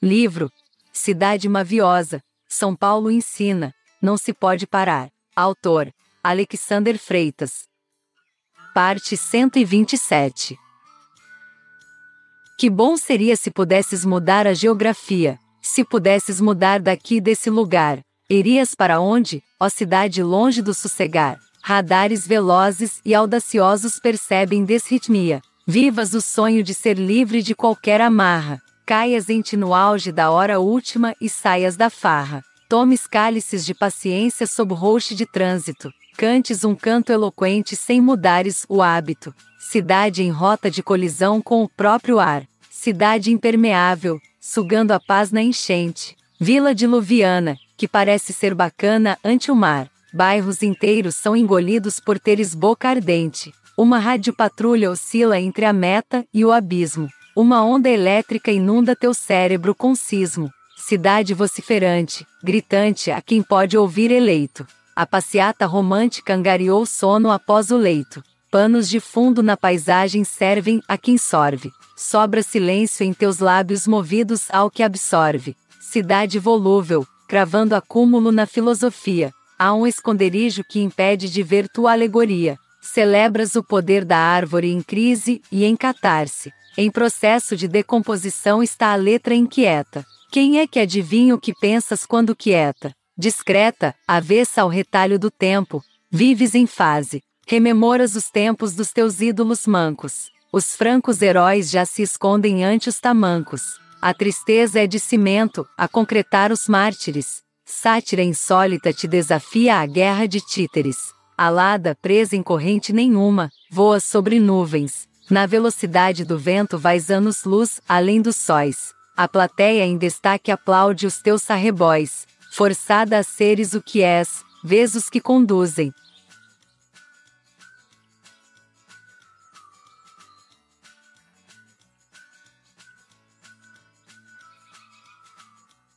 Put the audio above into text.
Livro Cidade Maviosa, São Paulo ensina, não se pode parar. Autor Alexander Freitas. Parte 127 Que bom seria se pudesses mudar a geografia, se pudesses mudar daqui desse lugar. Irias para onde, ó cidade longe do sossegar? Radares velozes e audaciosos percebem desritmia. Vivas o sonho de ser livre de qualquer amarra. Caias em ti no auge da hora última e saias da farra. Tomes cálices de paciência sob roche de trânsito. Cantes um canto eloquente sem mudares o hábito. Cidade em rota de colisão com o próprio ar. Cidade impermeável, sugando a paz na enchente. Vila diluviana, que parece ser bacana ante o mar. Bairros inteiros são engolidos por teres boca ardente. Uma radiopatrulha oscila entre a meta e o abismo. Uma onda elétrica inunda teu cérebro com sismo. Cidade vociferante, gritante a quem pode ouvir eleito. A passeata romântica angariou sono após o leito. Panos de fundo na paisagem servem a quem sorve. Sobra silêncio em teus lábios movidos ao que absorve. Cidade volúvel, cravando acúmulo na filosofia. Há um esconderijo que impede de ver tua alegoria. Celebras o poder da árvore em crise e em catarse. Em processo de decomposição está a letra inquieta. Quem é que adivinha o que pensas quando quieta? Discreta, avessa ao retalho do tempo, vives em fase. Rememoras os tempos dos teus ídolos mancos. Os francos heróis já se escondem ante os tamancos. A tristeza é de cimento, a concretar os mártires. Sátira insólita te desafia à guerra de títeres. Alada, presa em corrente nenhuma, voa sobre nuvens. Na velocidade do vento vais anos-luz, além dos sóis. A plateia em destaque aplaude os teus arrebóis. Forçada a seres o que és, vês os que conduzem,